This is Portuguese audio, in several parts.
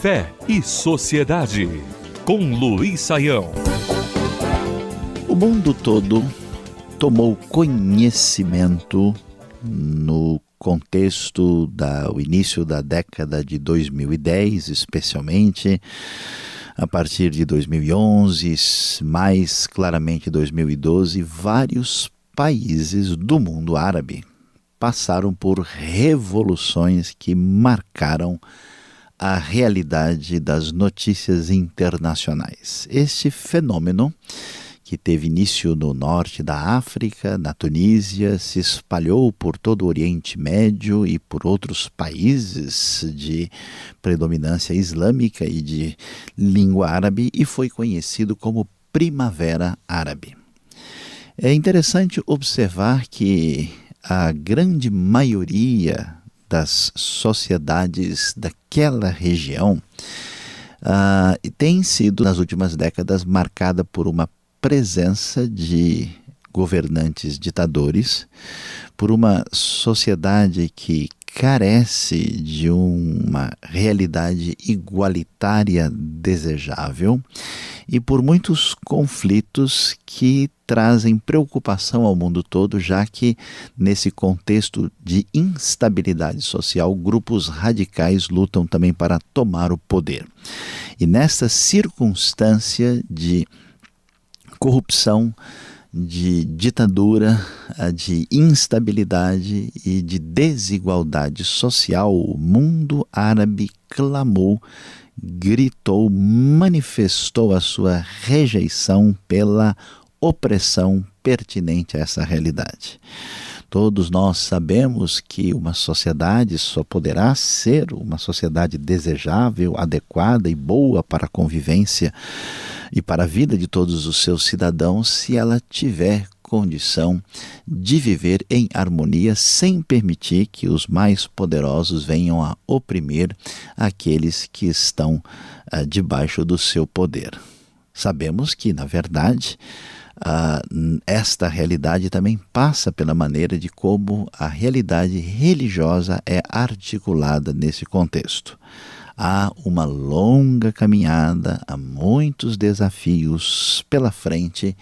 Fé e Sociedade, com Luiz Saião. O mundo todo tomou conhecimento no contexto do início da década de 2010, especialmente a partir de 2011, mais claramente 2012, vários países do mundo árabe passaram por revoluções que marcaram a realidade das notícias internacionais. Este fenômeno, que teve início no norte da África, na Tunísia, se espalhou por todo o Oriente Médio e por outros países de predominância islâmica e de língua árabe e foi conhecido como Primavera Árabe. É interessante observar que a grande maioria das sociedades daquela região uh, tem sido, nas últimas décadas, marcada por uma presença de governantes ditadores, por uma sociedade que carece de uma realidade igualitária desejável e por muitos conflitos que trazem preocupação ao mundo todo, já que nesse contexto de instabilidade social, grupos radicais lutam também para tomar o poder. E nessa circunstância de corrupção, de ditadura, de instabilidade e de desigualdade social, o mundo árabe clamou, gritou, manifestou a sua rejeição pela opressão pertinente a essa realidade. Todos nós sabemos que uma sociedade só poderá ser uma sociedade desejável, adequada e boa para a convivência e para a vida de todos os seus cidadãos se ela tiver condição de viver em harmonia sem permitir que os mais poderosos venham a oprimir aqueles que estão uh, debaixo do seu poder. Sabemos que, na verdade, uh, esta realidade também passa pela maneira de como a realidade religiosa é articulada nesse contexto. Há uma longa caminhada, há muitos desafios pela frente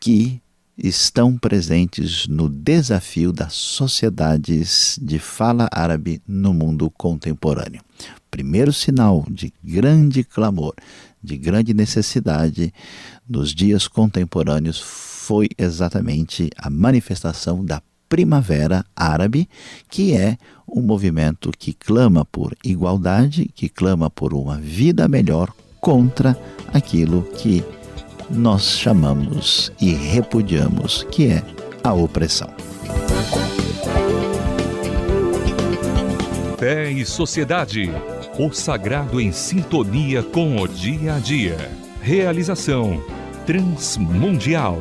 que estão presentes no desafio das sociedades de fala árabe no mundo contemporâneo. Primeiro sinal de grande clamor, de grande necessidade nos dias contemporâneos foi exatamente a manifestação da Primavera Árabe, que é um movimento que clama por igualdade, que clama por uma vida melhor contra aquilo que nós chamamos e repudiamos, que é a opressão. Fé e Sociedade. O sagrado em sintonia com o dia a dia. Realização Transmundial.